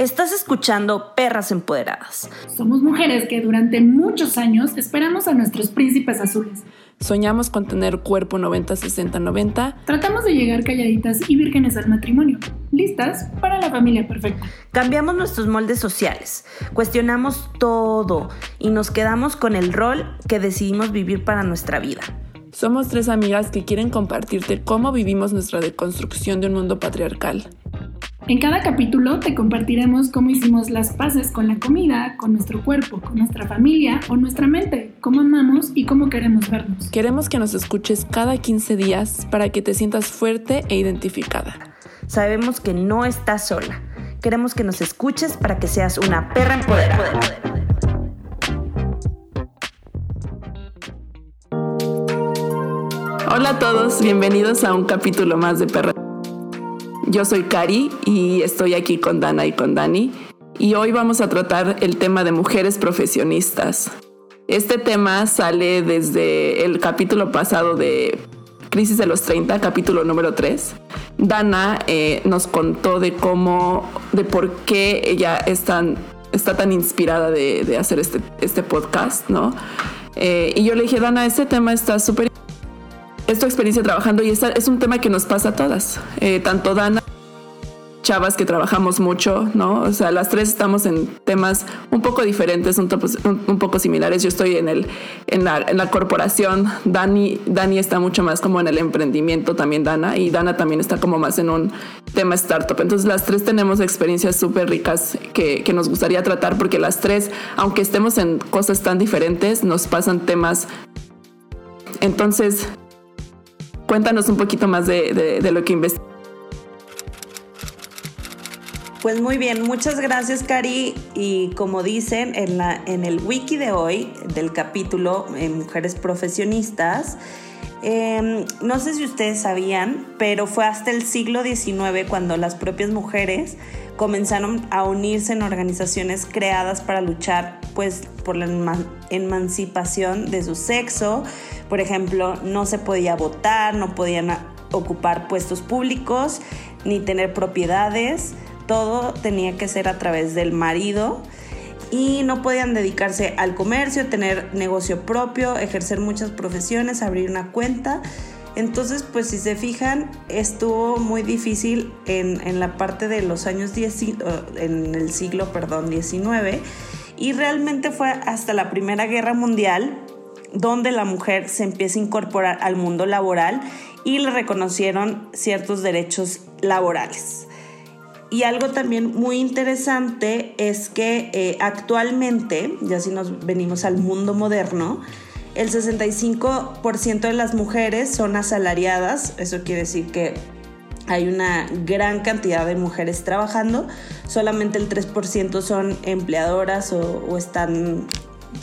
Estás escuchando Perras Empoderadas. Somos mujeres que durante muchos años esperamos a nuestros príncipes azules. Soñamos con tener cuerpo 90-60-90. Tratamos de llegar calladitas y vírgenes al matrimonio, listas para la familia perfecta. Cambiamos nuestros moldes sociales, cuestionamos todo y nos quedamos con el rol que decidimos vivir para nuestra vida. Somos tres amigas que quieren compartirte cómo vivimos nuestra deconstrucción de un mundo patriarcal. En cada capítulo te compartiremos cómo hicimos las paces con la comida, con nuestro cuerpo, con nuestra familia o nuestra mente, cómo amamos y cómo queremos vernos. Queremos que nos escuches cada 15 días para que te sientas fuerte e identificada. Sabemos que no estás sola. Queremos que nos escuches para que seas una perra empoderada. Hola a todos, bienvenidos a un capítulo más de Perra yo soy Cari y estoy aquí con Dana y con Dani y hoy vamos a tratar el tema de mujeres profesionistas. Este tema sale desde el capítulo pasado de Crisis de los 30, capítulo número 3. Dana eh, nos contó de cómo, de por qué ella está tan inspirada de, hacer este, este podcast, ¿no? Eh, y yo le dije, Dana, este tema está súper es experiencia trabajando y es un tema que nos pasa a todas. Eh, tanto Dana, chavas que trabajamos mucho, ¿no? O sea, las tres estamos en temas un poco diferentes, un, poco similares. Yo estoy en, el, en, la, corporación, Dani, Dani está mucho más como en el emprendimiento también, Dana, y Dana también está como más en un tema startup. Entonces las tres tenemos experiencias súper ricas que, que nos gustaría tratar porque las tres, aunque estemos en cosas tan diferentes, nos pasan temas entonces, Cuéntanos un poquito más de, lo que investigas. Pues muy bien, muchas gracias Cari y como dicen en, la, en el wiki de hoy del capítulo eh, Mujeres Profesionistas, em, no sé si ustedes sabían, pero fue hasta el siglo XIX cuando las propias mujeres comenzaron a unirse en organizaciones creadas para luchar pues por la emancipación de su sexo. Por ejemplo, no se podía votar, no podían ocupar puestos públicos ni tener propiedades. Todo tenía que ser a través del marido y no podían dedicarse al comercio, tener negocio propio, ejercer muchas profesiones, abrir una cuenta. Entonces, pues si se fijan, estuvo muy difícil en, la parte de los años 10, en el siglo, perdón, 19 y realmente fue hasta la Primera Guerra Mundial donde la mujer se empieza a incorporar al mundo laboral y le reconocieron ciertos derechos laborales. Y algo también muy interesante es que eh, actualmente, ya si nos venimos al mundo moderno, el 65% de las mujeres son asalariadas, eso quiere decir que hay una gran cantidad de mujeres trabajando, solamente el 3% son empleadoras o, están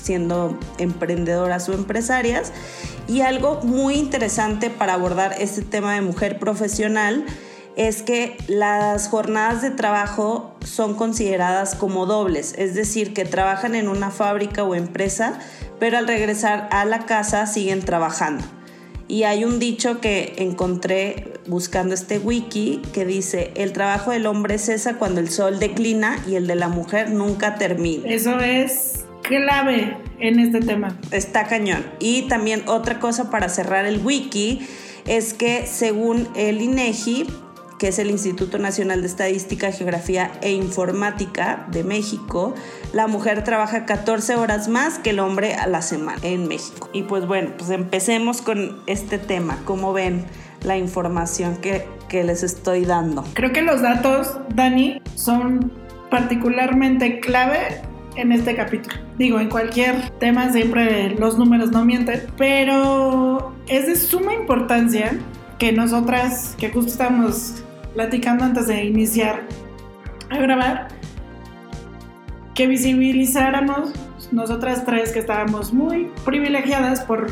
siendo emprendedoras o empresarias. Y algo muy interesante para abordar este tema de mujer profesional es que las jornadas de trabajo son consideradas como dobles, es decir, que trabajan en una fábrica o empresa, pero al regresar a la casa siguen trabajando. Y hay un dicho que encontré buscando este wiki que dice, el trabajo del hombre cesa cuando el sol declina y el de la mujer nunca termina. Eso es clave en este tema. Está cañón. Y también otra cosa para cerrar el wiki es que según el INEGI, que es el Instituto Nacional de Estadística, Geografía e Informática de México, la mujer trabaja 14 horas más que el hombre a la semana en México. Y pues bueno, pues empecemos con este tema. ¿Cómo ven la información que, que les estoy dando? Creo que los datos, Dani, son particularmente clave en este capítulo. Digo, en cualquier tema siempre los números no mienten, pero es de suma importancia que nosotras, que justo estamos platicando antes de iniciar a grabar, que visibilizáramos nosotras tres que estábamos muy privilegiadas por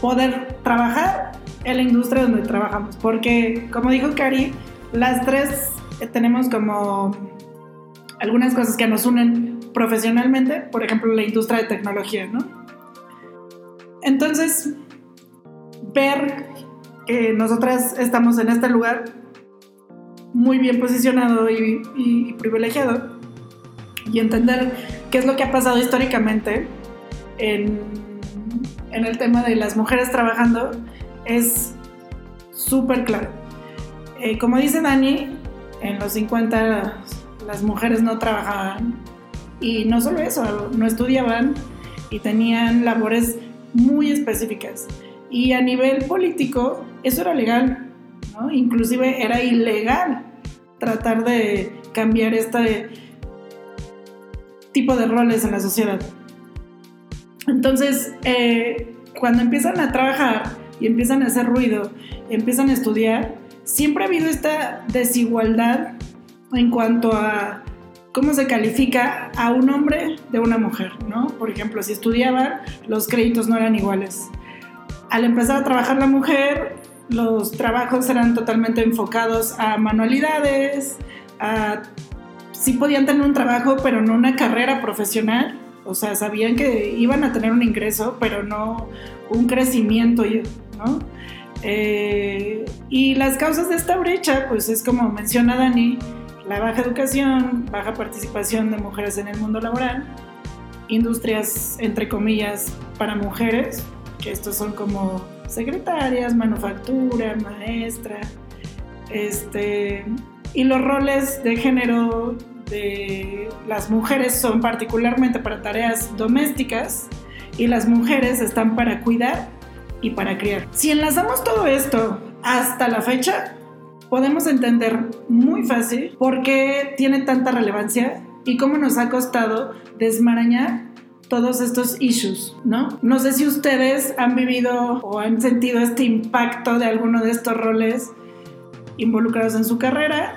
poder trabajar en la industria donde trabajamos. Porque, como dijo Cari, las tres tenemos como algunas cosas que nos unen profesionalmente, por ejemplo, la industria de tecnología, ¿no? Entonces, ver que nosotras estamos en este lugar muy bien posicionado y, privilegiado y entender qué es lo que ha pasado históricamente en, el tema de las mujeres trabajando es súper claro. Eh, como dice Dani, en los 50 las mujeres no trabajaban y no solo eso, no estudiaban y tenían labores muy específicas. Y a nivel político eso era legal, inclusive era ilegal tratar de cambiar este tipo de roles en la sociedad. Entonces, eh, cuando empiezan a trabajar y empiezan a hacer ruido, empiezan a estudiar, siempre ha habido esta desigualdad en cuanto a cómo se califica a un hombre de una mujer, ¿no? Por ejemplo, si estudiaban, los créditos no eran iguales. Al empezar a trabajar la mujer, los trabajos eran totalmente enfocados a manualidades, a sí podían tener un trabajo, pero no una carrera profesional. O sea, sabían que iban a tener un ingreso, pero no un crecimiento, ¿no? Eh, y las causas de esta brecha, pues es como menciona Dani, la baja educación, baja participación de mujeres en el mundo laboral, industrias, entre comillas, para mujeres, que estos son como secretarias, manufactura, maestra, este, y los roles de género de las mujeres son particularmente para tareas domésticas y las mujeres están para cuidar y para criar. Si enlazamos todo esto hasta la fecha, podemos entender muy fácil por qué tiene tanta relevancia y cómo nos ha costado desmarañar todos estos issues, ¿no? No sé si ustedes han vivido o han sentido este impacto de alguno de estos roles involucrados en su carrera,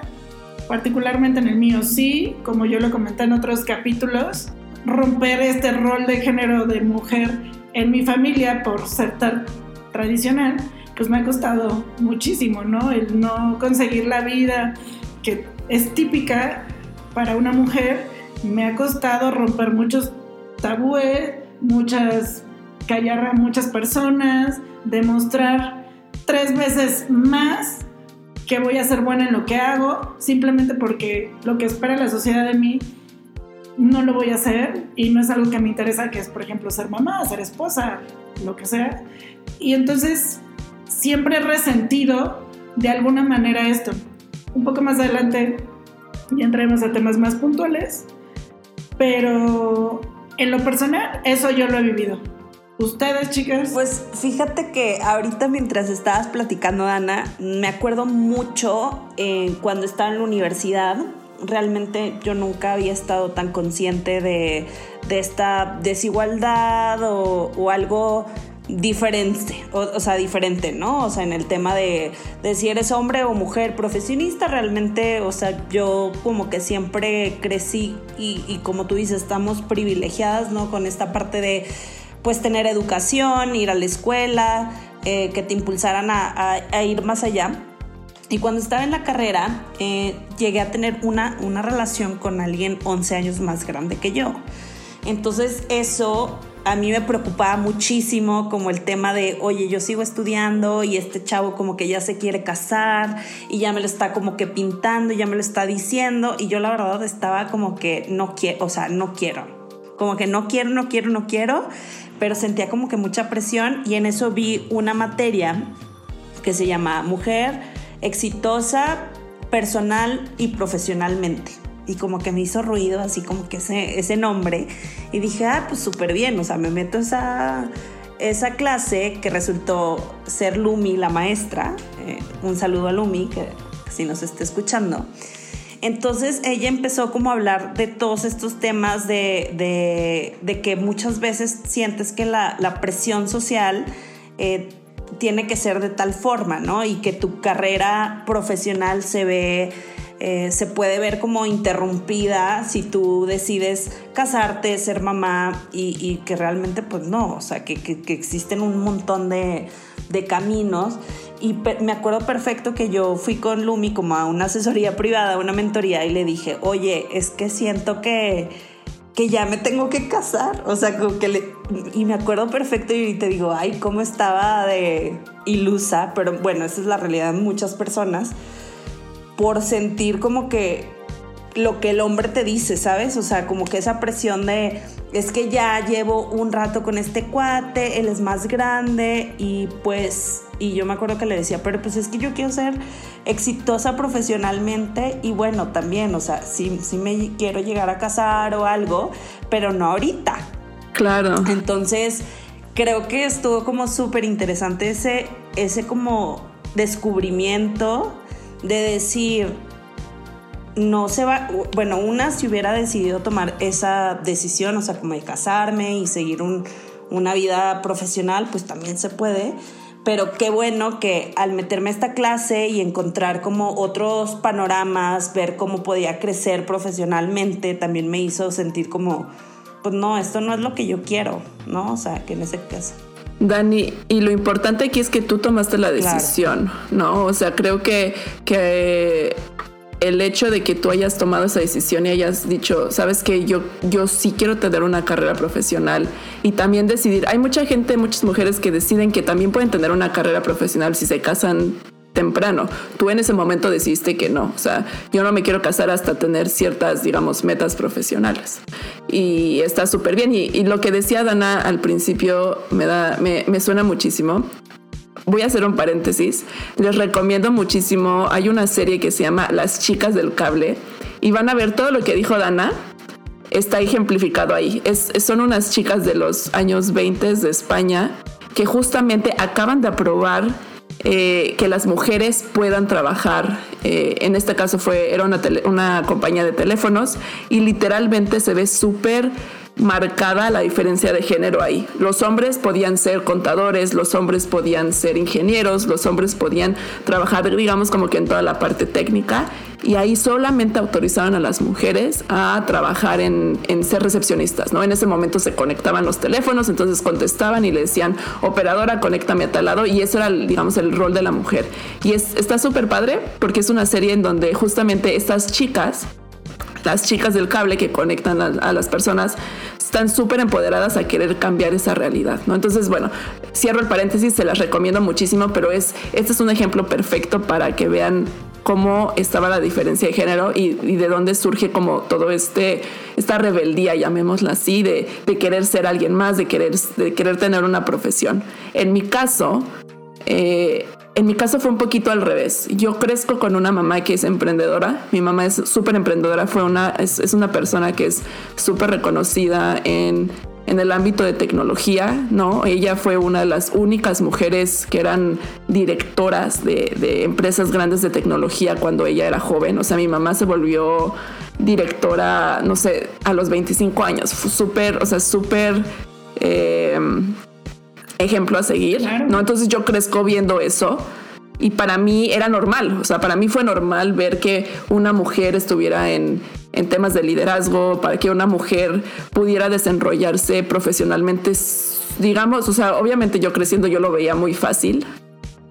particularmente en el mío sí, como yo lo comenté en otros capítulos, romper este rol de género de mujer en mi familia por ser tan tradicional, pues me ha costado muchísimo, ¿no? El no conseguir la vida que es típica para una mujer, me ha costado romper muchos tabúes, muchas callar a muchas personas, demostrar tres veces más que voy a ser buena en lo que hago, simplemente porque lo que espera la sociedad de mí no lo voy a hacer y no es algo que me interesa, que es, por ejemplo, ser mamá, ser esposa, lo que sea. Y entonces siempre he resentido de alguna manera esto. Un poco más adelante ya entraremos a temas más puntuales, pero en lo personal eso yo lo he vivido. ¿Ustedes, chicas? Pues fíjate que ahorita mientras estabas platicando, Ana, me acuerdo mucho eh, cuando estaba en la universidad. Realmente yo nunca había estado tan consciente de, esta desigualdad o, o algo diferente, o, sea, diferente, ¿no? O sea, en el tema de, de, si eres hombre o mujer profesionista, realmente, o sea, yo como que siempre crecí y, y, como tú dices, estamos privilegiadas, ¿no? Con esta parte de, pues, tener educación, ir a la escuela, eh, que te impulsaran a, a, ir más allá. Y cuando estaba en la carrera, eh, llegué a tener una, una relación con alguien 11 años más grande que yo. Entonces eso a mí me preocupaba muchísimo como el tema de, oye, yo sigo estudiando y este chavo como que ya se quiere casar y ya me lo está como que pintando, ya me lo está diciendo y yo la verdad estaba como que no quiero, o sea, no quiero, como que no quiero, no quiero, no quiero, pero sentía como que mucha presión y en eso vi una materia que se llama Mujer exitosa personal y profesionalmente y como que me hizo ruido, así como que ese, ese nombre. Y dije, ah, pues súper bien, o sea, me meto esa, esa clase que resultó ser Lumi, la maestra. Eh, un saludo a Lumi, que, si nos está escuchando. Entonces ella empezó como a hablar de todos estos temas de, de, de que muchas veces sientes que la, la presión social eh, tiene que ser de tal forma, ¿no? Y que tu carrera profesional se ve eh, se puede ver como interrumpida si tú decides casarte, ser mamá y, que realmente pues no, o sea, que, existen un montón de, caminos. Y me acuerdo perfecto que yo fui con Lumi como a una asesoría privada, una mentoría y le dije, oye, es que siento que que ya me tengo que casar. O sea, que. Y me acuerdo perfecto y te digo, ay, cómo estaba de ilusa, pero bueno, esa es la realidad de muchas personas por sentir como que lo que el hombre te dice, ¿sabes? O sea, como que esa presión de, es que ya llevo un rato con este cuate, él es más grande y pues, y yo me acuerdo que le decía, pero pues es que yo quiero ser exitosa profesionalmente y bueno, también, o sea, sí, sí me quiero llegar a casar o algo, pero no ahorita. Claro. Entonces, creo que estuvo como súper interesante ese, ese como descubrimiento de decir, no se va, bueno, una si hubiera decidido tomar esa decisión, o sea, como de casarme y seguir una vida profesional, pues también se puede. Pero qué bueno que al meterme a esta clase y encontrar como otros panoramas, ver cómo podía crecer profesionalmente, también me hizo sentir como, pues no, esto no es lo que yo quiero, ¿no? O sea, que en ese caso. Dani, y lo importante aquí es que tú tomaste la decisión, ¿no? O sea, creo que, que el hecho de que tú hayas tomado esa decisión y hayas dicho, sabes que yo, yo sí quiero tener una carrera profesional y también decidir, hay mucha gente, muchas mujeres que deciden que también pueden tener una carrera profesional si se casan temprano. Tú en ese momento decidiste que no, o sea, yo no me quiero casar hasta tener ciertas, digamos, metas profesionales. Y está súper bien. Y, lo que decía Dana al principio me, da, me, suena muchísimo voy a hacer un paréntesis. Les recomiendo muchísimo. Hay una serie que se llama Las chicas del cable y van a ver todo lo que dijo Dana. Está ejemplificado ahí. Son unas chicas de los años 20 de España que justamente acaban de aprobar eh, que las mujeres puedan trabajar. Eh, en este caso fue, era una, una compañía de teléfonos y literalmente se ve súper marcada la diferencia de género ahí. Los hombres podían ser contadores, los hombres podían ser ingenieros, los hombres podían trabajar, digamos, como que en toda la parte técnica. Y ahí solamente autorizaban a las mujeres a trabajar en, ser recepcionistas, ¿no? En ese momento se conectaban los teléfonos, entonces contestaban y le decían, operadora, conéctame a tal lado. Y eso era, digamos, el rol de la mujer. Y es, está súper padre porque es una serie en donde justamente estas chicas las chicas del cable que conectan a, las personas están súper empoderadas a querer cambiar esa realidad, ¿no? Entonces, bueno, cierro el paréntesis, se las recomiendo muchísimo, pero es, este es un ejemplo perfecto para que vean cómo estaba la diferencia de género y, de dónde surge como todo este, esta rebeldía, llamémosla así, de, de, querer ser alguien más, de querer, de querer tener una profesión. En mi caso, eh, en mi caso fue un poquito al revés. Yo crezco con una mamá que es emprendedora. Mi mamá es súper emprendedora, fue una, es, una persona que es súper reconocida en, en, el ámbito de tecnología, ¿no? Ella fue una de las únicas mujeres que eran directoras de, de empresas grandes de tecnología cuando ella era joven. O sea, mi mamá se volvió directora, no sé, a los 25 años. Súper, o sea, súper... Eh, ejemplo a seguir, ¿no? Entonces yo crezco viendo eso y para mí era normal, o sea, para mí fue normal ver que una mujer estuviera en, en temas de liderazgo, para que una mujer pudiera desarrollarse profesionalmente, digamos, o sea, obviamente yo creciendo yo lo veía muy fácil.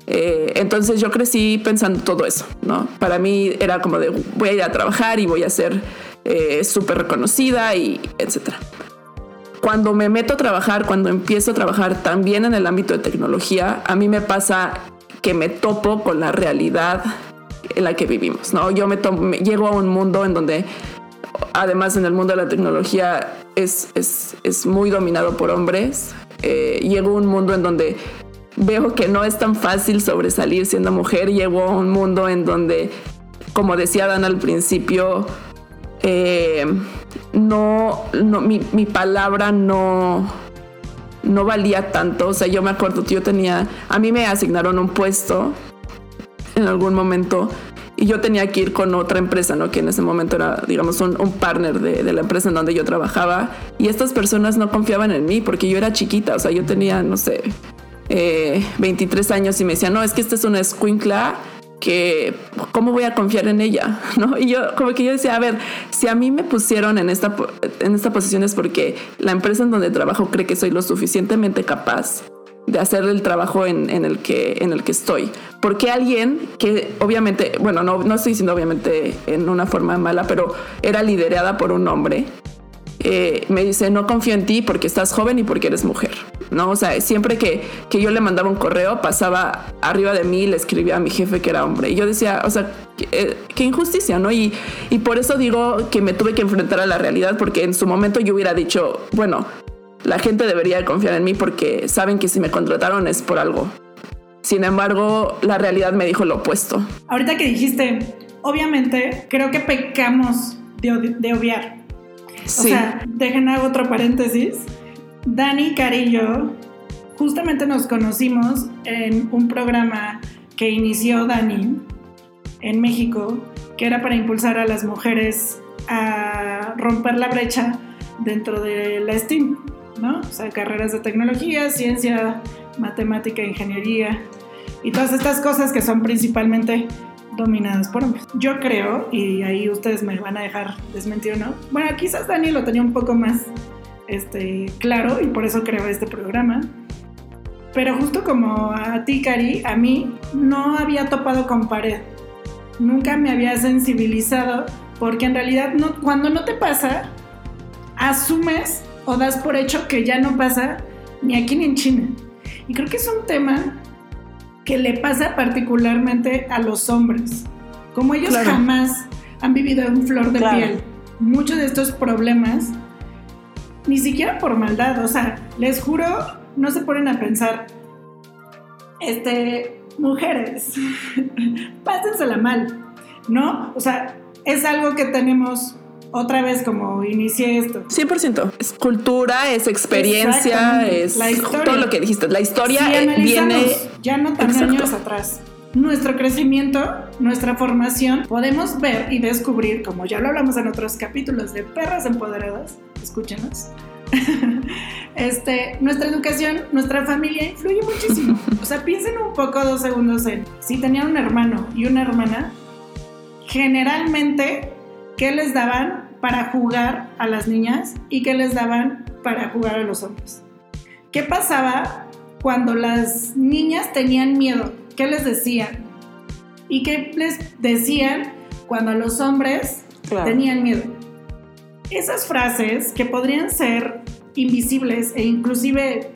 Eh, entonces yo crecí pensando todo eso, ¿no? Para mí era como de voy a ir a trabajar y voy a ser eh, súper reconocida y etcétera cuando me meto a trabajar, cuando empiezo a trabajar también en el ámbito de tecnología, a mí me pasa que me topo con la realidad en la que vivimos, ¿no? Yo me, llego a un mundo en donde, además en el mundo de la tecnología, es, es, muy dominado por hombres. Eh, llego a un mundo en donde veo que no es tan fácil sobresalir siendo mujer. Llego a un mundo en donde, como decía Dan al principio, eh, no, no mi, mi, palabra no, no valía tanto. O sea, yo me acuerdo yo tenía, a mí me asignaron un puesto en algún momento y yo tenía que ir con otra empresa, ¿no? Que en ese momento era, digamos, un, partner de, de, la empresa en donde yo trabajaba. Y estas personas no confiaban en mí porque yo era chiquita, o sea, yo tenía, no sé, 23 eh, años y me decían, no, es que esta es una escuincla que cómo voy a confiar en ella, ¿no? Y yo como que yo decía, a ver, si a mí me pusieron en esta, en esta posición es porque la empresa en donde trabajo cree que soy lo suficientemente capaz de hacer el trabajo en, en, el, que, en el que estoy. Porque alguien que obviamente, bueno, no, no estoy diciendo obviamente en una forma mala, pero era liderada por un hombre, eh, me dice, no confío en ti porque estás joven y porque eres mujer. ¿no? O sea, siempre que, que yo le mandaba un correo, pasaba arriba de mí y le escribía a mi jefe que era hombre. Y yo decía, o sea, qué, eh, injusticia, ¿no? Y, y por eso digo que me tuve que enfrentar a la realidad, porque en su momento yo hubiera dicho, bueno, la gente debería confiar en mí porque saben que si me contrataron es por algo. Sin embargo, la realidad me dijo lo opuesto. Ahorita que dijiste, obviamente, creo que pecamos de, de obviar. Sí. O sea, dejen hago otro paréntesis. Dani Carillo, justamente nos conocimos en un programa que inició Dani en México, que era para impulsar a las mujeres a romper la brecha dentro de la STEAM, ¿no? O sea, carreras de tecnología, ciencia, matemática, ingeniería y todas estas cosas que son principalmente dominadas por hombres. Yo creo, y ahí ustedes me van a dejar desmentir o no, bueno, quizás Dani lo tenía un poco más este, claro y por eso creo este programa. Pero justo como a ti, Cari, a mí no había topado con pared. Nunca me había sensibilizado porque en realidad no, cuando no te pasa, asumes o das por hecho que ya no pasa ni aquí ni en China. Y creo que es un tema que le pasa particularmente a los hombres. Como ellos jamás han vivido en flor de piel, muchos de estos problemas ni siquiera por maldad, o sea, les juro, no se ponen a pensar, este, mujeres, pásensela mal, ¿no? O sea, es algo que tenemos otra vez como inicié esto. 100%. Es cultura, es experiencia, es todo lo que dijiste. La historia viene... Ya no tan años atrás nuestro crecimiento, nuestra formación, podemos ver y descubrir, como ya lo hablamos en otros capítulos de Perras Empoderadas, escúchenos, este, nuestra educación, nuestra familia influye muchísimo. O sea, piensen un poco dos segundos en, si tenían un hermano y una hermana, generalmente, ¿qué les daban para jugar a las niñas y qué les daban para jugar a los hombres? ¿Qué pasaba cuando las niñas tenían miedo? ¿Qué les decían? ¿Y qué les decían cuando los hombres tenían miedo? Esas frases que podrían ser invisibles e inclusive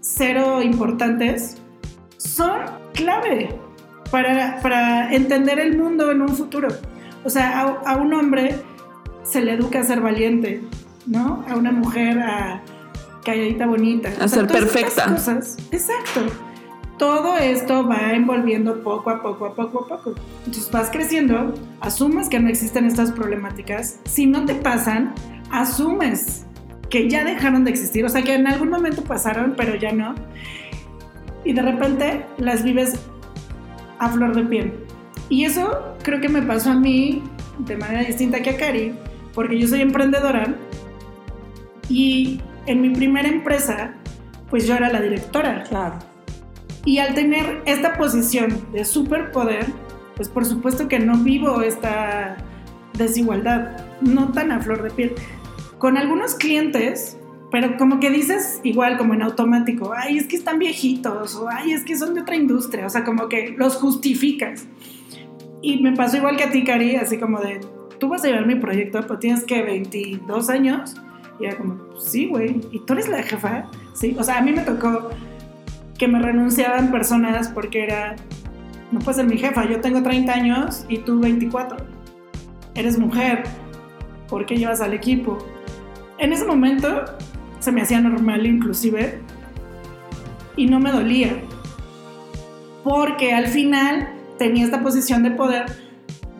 cero importantes son clave para, entender el mundo en un futuro. O sea, a, un hombre se le educa a ser valiente, ¿no? A una mujer a calladita bonita. A ser perfecta. Exacto todo esto va envolviendo poco a poco, a poco a poco. Entonces vas creciendo, asumes que no existen estas problemáticas. Si no te pasan, asumes que ya dejaron de existir, o sea que en algún momento pasaron, pero ya no. Y de repente las vives a flor de piel. Y eso creo que me pasó a mí de manera distinta que a Cari, porque yo soy emprendedora y en mi primera empresa, pues yo era la directora. Claro. Y al tener esta posición de superpoder, pues por supuesto que no vivo esta desigualdad, no tan a flor de piel. Con algunos clientes, pero como que dices igual como en automático, ay, es que están viejitos, o ay, es que son de otra industria, o sea, como que los justificas. Y me pasó igual que a ti, Cari, así como de, tú vas a llevar mi proyecto, pero tienes que 22 años. Y era como, sí, güey, ¿y tú eres la jefa? Sí, o sea, a mí me tocó que me renunciaban personas porque era, no puedes ser mi jefa, yo tengo 30 años y tú 24. Eres mujer, ¿por qué llevas al equipo? En ese momento se me hacía normal inclusive y no me dolía. Porque al final tenía esta posición de poder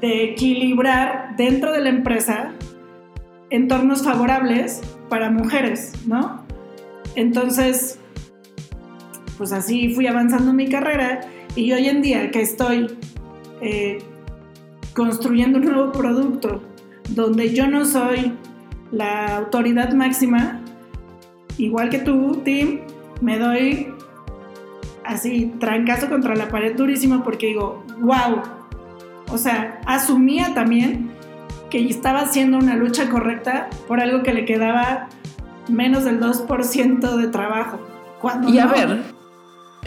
de equilibrar dentro de la empresa entornos favorables para mujeres, ¿no? Entonces, pues así fui avanzando mi carrera y hoy en día que estoy eh, construyendo un nuevo producto donde yo no soy la autoridad máxima, igual que tú, Tim, me doy así trancazo contra la pared durísimo porque digo, wow, o sea, asumía también que estaba haciendo una lucha correcta por algo que le quedaba menos del 2% de trabajo. y a ver,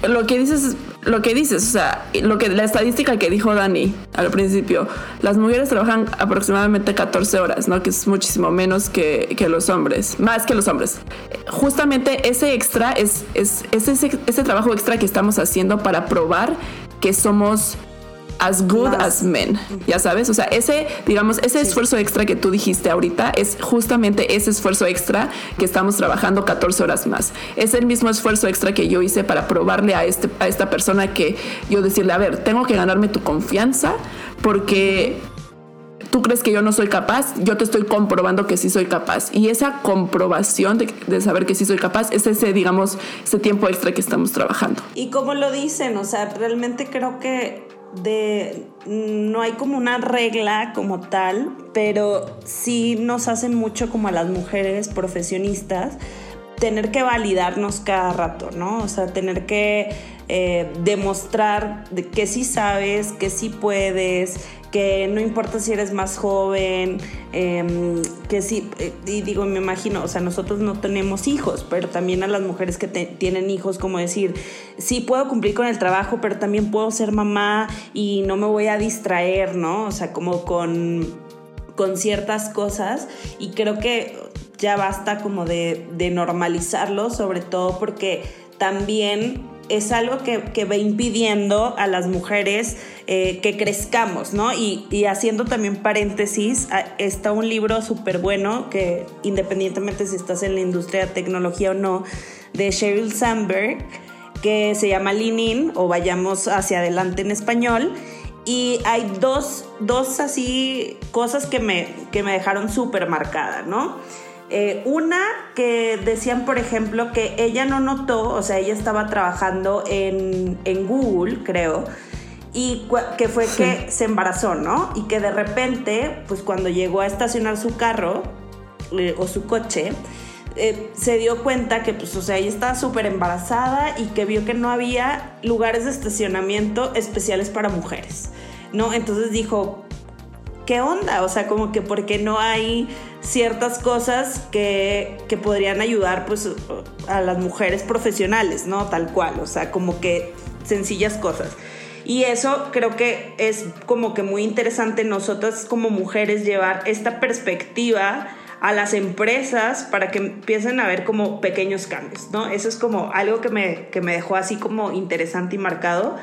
lo que dices, lo que dices, o sea, lo que la estadística que dijo Dani al principio, las mujeres trabajan aproximadamente 14 horas, ¿no? Que es muchísimo menos que, los hombres, más que los hombres. Justamente ese extra es, es, ese, ese trabajo extra que estamos haciendo para probar que somos as good as men, ya sabes, o sea, ese, digamos, ese esfuerzo extra que tú dijiste ahorita es justamente ese esfuerzo extra que estamos trabajando 14 horas más. Es el mismo esfuerzo extra que yo hice para probarle a, este, a esta persona que yo decirle, a ver, tengo que ganarme tu confianza porque tú crees que yo no soy capaz, yo te estoy comprobando que sí soy capaz. Y esa comprobación de, de, saber que sí soy capaz es ese, digamos, ese tiempo extra que estamos trabajando. Y como lo dicen, o sea, realmente creo que de no hay como una regla como tal, pero sí nos hacen mucho como a las mujeres profesionistas tener que validarnos cada rato, ¿no? O sea, tener que eh, demostrar de que sí sabes, que sí puedes, que no importa si eres más joven, em, que sí, eh, y digo, me imagino, o sea, nosotros no tenemos hijos, pero también a las mujeres que tienen hijos, como decir, sí puedo cumplir con el trabajo, pero también puedo ser mamá y no me voy a distraer, ¿no? O sea, como con, con ciertas cosas y creo que ya basta como de normalizarlo, sobre todo porque también es algo que, que va impidiendo a las mujeres eh, que crezcamos, ¿no? Y, y, haciendo también paréntesis, está un libro súper bueno que independientemente si estás en la industria de tecnología o no, de Sheryl Sandberg, que se llama Lean In o Vayamos hacia adelante en español. Y hay dos, dos así cosas que me, que me dejaron súper marcada, ¿no? Eh, una que decían, por ejemplo, que ella no notó, o sea, ella estaba trabajando en, Google, creo, y que fue que se embarazó, ¿no? Y que de repente, pues cuando llegó a estacionar su carro eh, o su coche, eh, se dio cuenta que, pues, o sea, ella estaba súper embarazada y que vio que no había lugares de estacionamiento especiales para mujeres, ¿no? Entonces dijo, ¿qué onda? O sea, como que porque no hay ciertas cosas que, podrían ayudar pues a las mujeres profesionales, ¿no? Tal cual, o sea, como que sencillas cosas. Y eso creo que es como que muy interesante nosotras como mujeres llevar esta perspectiva a las empresas para que empiecen a ver como pequeños cambios, ¿no? Eso es como algo que me, que me dejó así como interesante y marcado.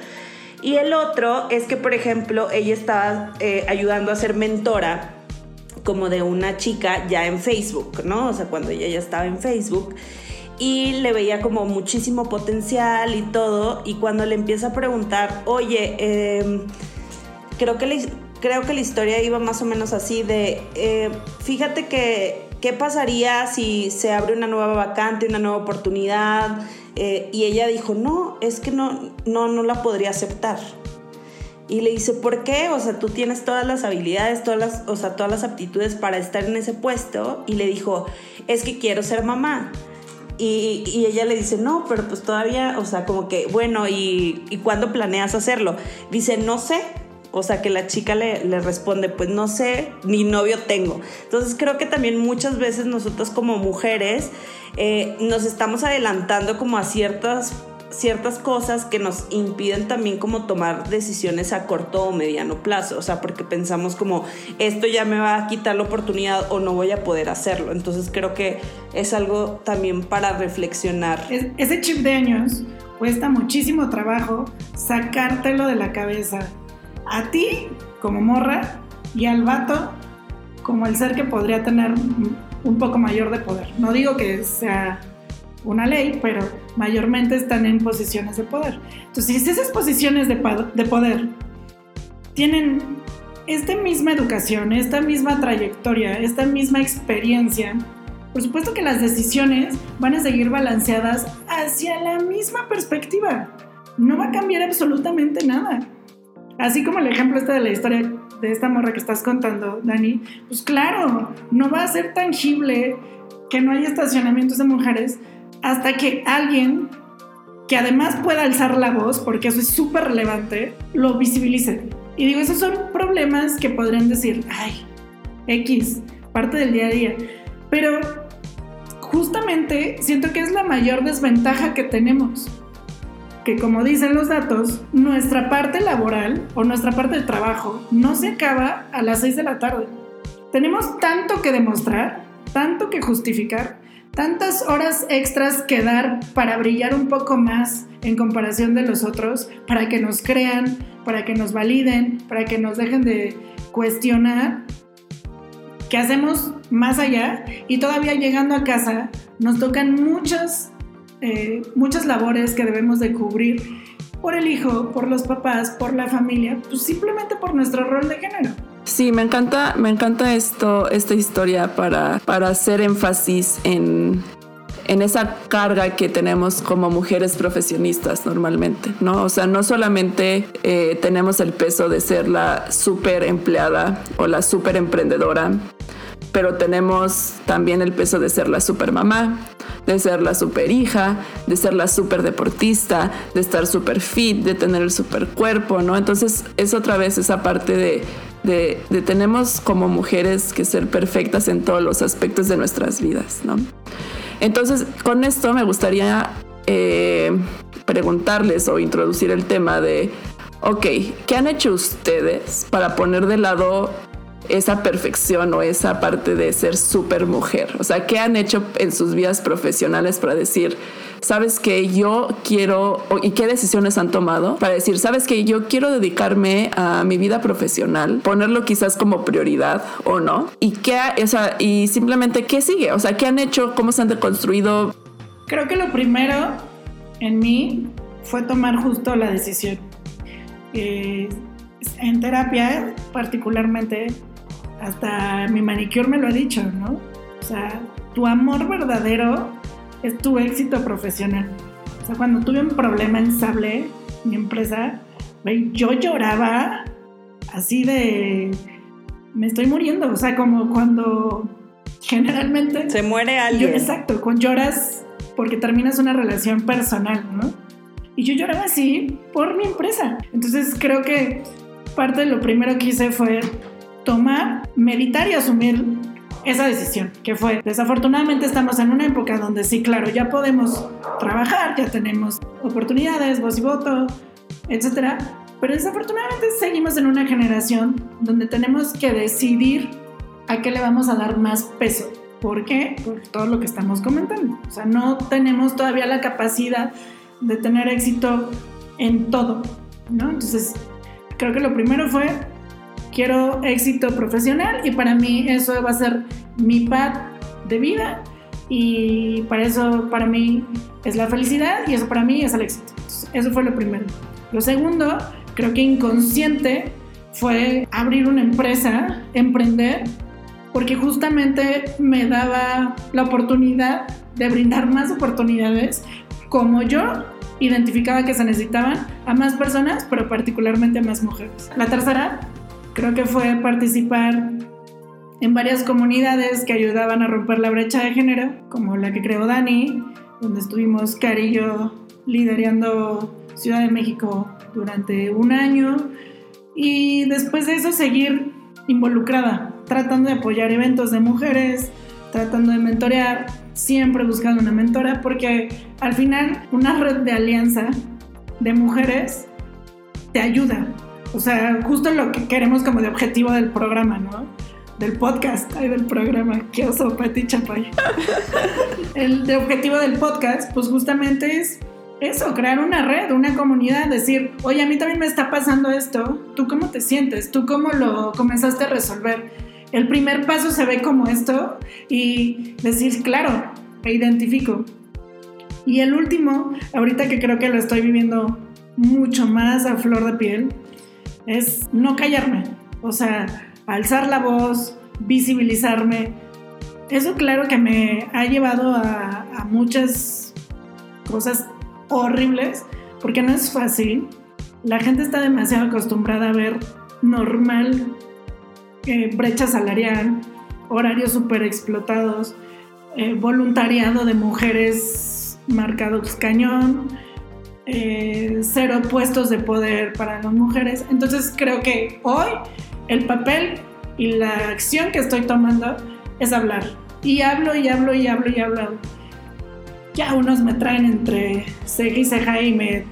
Y el otro es que, por ejemplo, ella estaba eh, ayudando a ser mentora como de una chica ya en Facebook, ¿no? O sea, cuando ella ya estaba en Facebook y le veía como muchísimo potencial y todo, y cuando le empieza a preguntar, oye, em, creo, que creo que la historia iba más o menos así de, eh, fíjate que, ¿qué pasaría si se abre una nueva vacante, una nueva oportunidad? Eh, y ella dijo, no, es que no, no, no la podría aceptar. Y le dice, ¿por qué? O sea, tú tienes todas las habilidades, todas las, o sea, todas las aptitudes para estar en ese puesto. Y le dijo, es que quiero ser mamá. Y, ella le dice, no, pero pues todavía, o sea, como que, bueno, ¿y, ¿y cuándo planeas hacerlo? Dice, no sé. O sea, que la chica le, le responde, pues no sé, ni novio tengo. Entonces creo que también muchas veces nosotros como mujeres eh, nos estamos adelantando como a ciertas ciertas cosas que nos impiden también como tomar decisiones a corto o mediano plazo, o sea, porque pensamos como esto ya me va a quitar la oportunidad o no voy a poder hacerlo. Entonces creo que es algo también para reflexionar. ese chip de años cuesta muchísimo trabajo sacártelo de la cabeza. A ti como morra y al vato como el ser que podría tener un poco mayor de poder. No digo que sea una ley, pero mayormente están en posiciones de poder. Entonces, si esas posiciones de, poder tienen esta misma educación, esta misma trayectoria, esta misma experiencia, por supuesto que las decisiones van a seguir balanceadas hacia la misma perspectiva. No va a cambiar absolutamente nada. Así como el ejemplo este de la historia de esta morra que estás contando, Dani, pues claro, no va a ser tangible que no haya estacionamientos de mujeres hasta que alguien que además pueda alzar la voz, porque eso es súper relevante, lo visibilice. Y digo, esos son problemas que podrían decir, ay, X, parte del día a día. Pero justamente siento que es la mayor desventaja que tenemos. Que como dicen los datos, nuestra parte laboral o nuestra parte de trabajo no se acaba a las 6 de la tarde. Tenemos tanto que demostrar, tanto que justificar, tantas horas extras que dar para brillar un poco más en comparación de los otros, para que nos crean, para que nos validen, para que nos dejen de cuestionar, que hacemos más allá y todavía llegando a casa nos tocan muchas, eh, muchas labores que debemos de cubrir por el hijo, por los papás, por la familia, pues simplemente por nuestro rol de género. Sí, me encanta, me encanta esto, esta historia para, para hacer énfasis en, en esa carga que tenemos como mujeres profesionistas normalmente, ¿no? O sea, no solamente eh, tenemos el peso de ser la super empleada o la super emprendedora, pero tenemos también el peso de ser la super mamá, de ser la super hija, de ser la super deportista, de estar super fit, de tener el super cuerpo, ¿no? Entonces es otra vez esa parte de, de, de tenemos como mujeres que ser perfectas en todos los aspectos de nuestras vidas, ¿no? Entonces, con esto me gustaría eh, preguntarles o introducir el tema de, ok, ¿qué han hecho ustedes para poner de lado esa perfección o esa parte de ser súper mujer? O sea, ¿qué han hecho en sus vidas profesionales para decir, sabes que yo quiero, y qué decisiones han tomado para decir, sabes que yo quiero dedicarme a mi vida profesional, ponerlo quizás como prioridad o no? ¿Y qué, o sea, y simplemente qué sigue? O sea, ¿qué han hecho? ¿Cómo se han deconstruido? Creo que lo primero en mí fue tomar justo la decisión. Eh, en terapia, particularmente, hasta mi manicure me lo ha dicho, ¿no? O sea, tu amor verdadero es tu éxito profesional. O sea, cuando tuve un problema en Sable, mi empresa, yo lloraba así de... Me estoy muriendo, o sea, como cuando generalmente... Se muere alguien. exacto, cuando lloras porque terminas una relación personal, ¿no? Y yo lloraba así por mi empresa. Entonces creo que parte de lo primero que hice fue tomar, meditar y asumir esa decisión, que fue, desafortunadamente estamos en una época donde sí, claro, ya podemos trabajar, ya tenemos oportunidades, voz y voto, etcétera, pero desafortunadamente seguimos en una generación donde tenemos que decidir a qué le vamos a dar más peso. ¿Por qué? Por todo lo que estamos comentando. O sea, no tenemos todavía la capacidad de tener éxito en todo, ¿no? Entonces, creo que lo primero fue quiero éxito profesional y para mí eso va a ser mi paz de vida y para eso para mí es la felicidad y eso para mí es el éxito. eso fue lo primero. Lo segundo, creo que inconsciente fue abrir una empresa, emprender, porque justamente me daba la oportunidad de brindar más oportunidades como yo identificaba que se necesitaban a más personas, pero particularmente a más mujeres. La tercera, creo que fue participar en varias comunidades que ayudaban a romper la brecha de género, como la que creó Dani, donde estuvimos Cari y yo liderando Ciudad de México durante un año y después de eso seguir involucrada, tratando de apoyar eventos de mujeres, tratando de mentorear, siempre buscando una mentora, porque al final una red de alianza de mujeres te ayuda, o sea, justo lo que queremos como de objetivo del programa, ¿no? Del podcast, ay, del programa, qué oso, Pati Chapay. El de objetivo del podcast, pues justamente es eso, crear una red, una comunidad, decir, oye, a mí también me está pasando esto, ¿tú cómo te sientes? ¿Tú cómo lo comenzaste a resolver? El primer paso se ve como esto y decir, claro, me identifico. Y el último, ahorita que creo que lo estoy viviendo mucho más a flor de piel, es no callarme, o sea, alzar la voz, visibilizarme. Eso claro que me ha llevado a, muchas cosas horribles, porque no es fácil. La gente está demasiado acostumbrada a ver normal eh, brecha salarial, horarios súper explotados, eh, voluntariado de mujeres marcados cañón, eh, cero puestos de poder para las mujeres. Entonces creo que hoy el papel y la acción que estoy tomando es hablar. Y hablo y hablo y hablo y hablo. Ya unos me traen entre ceja y ceja y me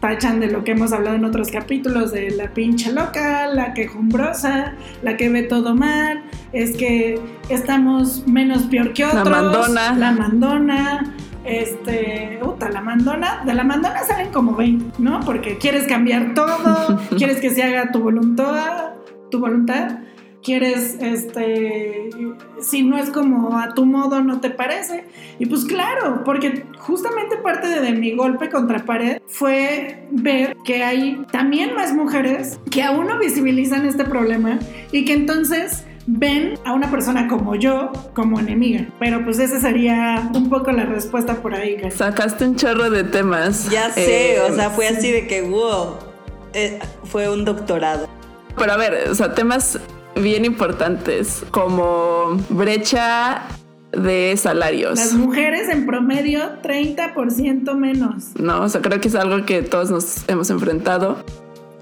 tachan de lo que hemos hablado en otros capítulos, de la pinche loca, la quejumbrosa, la que ve todo mal, es que estamos menos peor que otros. La mandona. La mandona. Este, puta, la mandona, de la mandona salen como 20, ¿no? Porque quieres cambiar todo, quieres que se haga tu voluntad, tu voluntad, quieres, este, si no es como a tu modo, no te parece. Y pues claro, porque justamente parte de, mi golpe contra pared fue ver que hay también más mujeres que aún no visibilizan este problema y que entonces ven a una persona como yo como enemiga. Pero pues esa sería un poco la respuesta por ahí. Sacaste un chorro de temas. Ya sé, o sea, fue así de que, wow, eh, fue un doctorado. Pero a ver, o sea, temas bien importantes como brecha de salarios. Las mujeres en promedio 30% menos. No, o sea, creo que es algo que todos nos hemos enfrentado.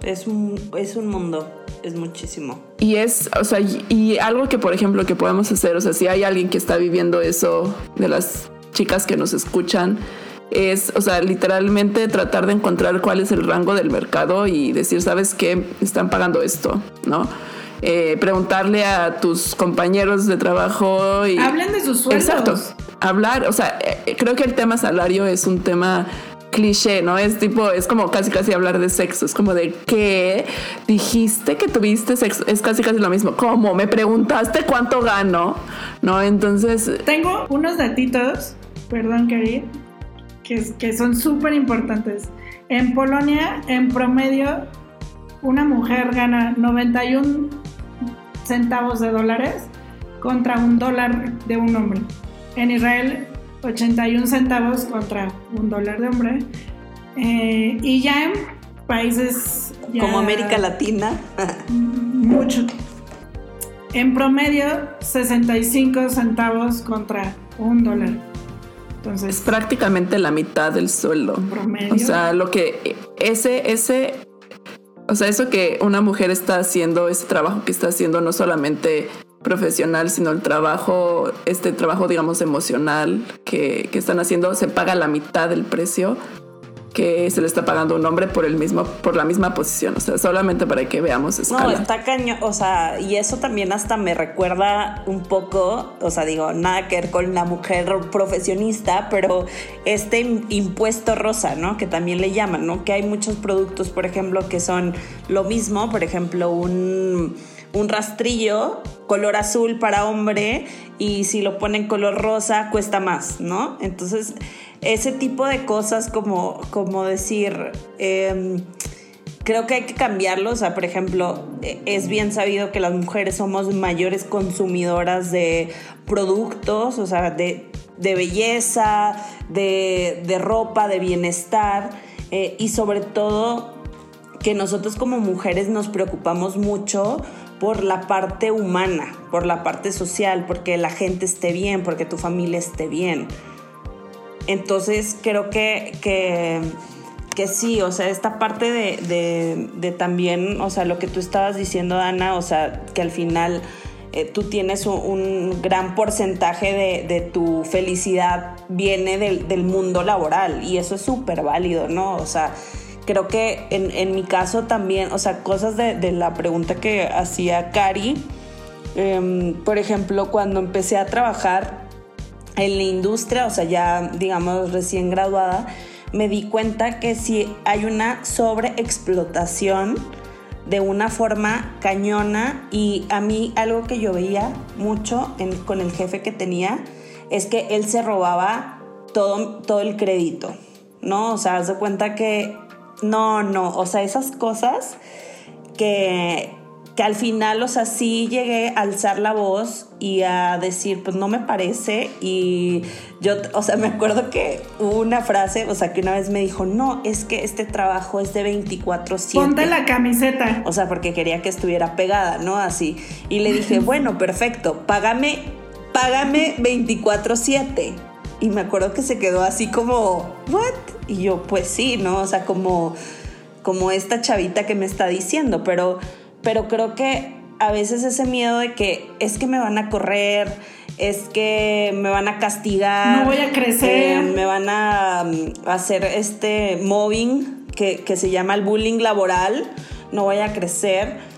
Es un, es un mundo, es muchísimo. Y es, o sea, y, algo que, por ejemplo, que podemos hacer, o sea, si hay alguien que está viviendo eso de las chicas que nos escuchan, es, o sea, literalmente tratar de encontrar cuál es el rango del mercado y decir, ¿sabes qué? Están pagando esto, ¿no? Eh, preguntarle a tus compañeros de trabajo y... Hablen de sus sueldos. Exacto. Hablar, o sea, eh, creo que el tema salario es un tema cliché, ¿no? Es tipo, es como casi casi hablar de sexo, es como de que dijiste que tuviste sexo, es casi casi lo mismo, como me preguntaste cuánto gano, ¿no? Entonces... Tengo unos datitos, perdón, Karin, que, que son súper importantes. En Polonia, en promedio, una mujer gana 91 centavos de dólares contra un dólar de un hombre. En Israel, 81 centavos contra un dólar de hombre. Eh, y ya en países... Como América Latina. mucho. En promedio, 65 centavos contra un dólar. Entonces, es prácticamente la mitad del sueldo. Promedio. O sea, lo que ese, ese o sea, eso que una mujer está haciendo, ese trabajo que está haciendo, no solamente profesional, sino el trabajo, este trabajo, digamos, emocional que, que están haciendo, se paga la mitad del precio que se le está pagando un hombre por el mismo por la misma posición, o sea, solamente para que veamos escala. No, está caño, o sea, y eso también hasta me recuerda un poco, o sea, digo, nada que ver con la mujer profesionista, pero este impuesto rosa, ¿no? Que también le llaman, ¿no? Que hay muchos productos, por ejemplo, que son lo mismo, por ejemplo, un un rastrillo color azul para hombre y si lo ponen color rosa cuesta más, ¿no? Entonces ese tipo de cosas como, como decir, em, creo que hay que cambiarlo. O sea, por ejemplo, e, es bien sabido que las mujeres somos mayores consumidoras de productos, o sea, de, belleza, de, ropa, de bienestar eh, y sobre todo que nosotros como mujeres nos preocupamos mucho por la parte humana, por la parte social, porque la gente esté bien, porque tu familia esté bien. Entonces creo que, que, sí, o sea, esta parte de, también, o sea, lo que tú estabas diciendo, Ana, o sea, que al final eh, tú tienes un, gran porcentaje de, tu felicidad viene del, mundo laboral y eso es súper válido, ¿no? O sea, creo que en, mi caso también, o sea, cosas de, la pregunta que hacía Cari, em, por ejemplo, cuando empecé a trabajar, en la industria, o sea, ya digamos recién graduada, me di cuenta que si hay una sobreexplotación de una forma cañona y a mí algo que yo veía mucho con el jefe que tenía es que él se robaba todo, todo el crédito, ¿no? O sea, haz de cuenta que no, no, o sea, esas cosas que que al final, o sea, sí llegué a alzar la voz y a decir, pues no me parece. Y yo, o sea, me acuerdo que hubo una frase, o sea, que una vez me dijo, no, es que este trabajo es de 24-7. Ponte la camiseta. O sea, porque quería que estuviera pegada, ¿no? Así. Y le dije, bueno, perfecto, págame, págame 24-7. Y me acuerdo que se quedó así como, ¿what? Y yo, pues sí, ¿no? O sea, como, como esta chavita que me está diciendo, pero pero creo que a veces ese miedo de que es que me van a correr, es que me van a castigar, no voy a crecer, eh, me van a mm, hacer este mobbing, que, que se llama el bullying laboral, no vaya a crecer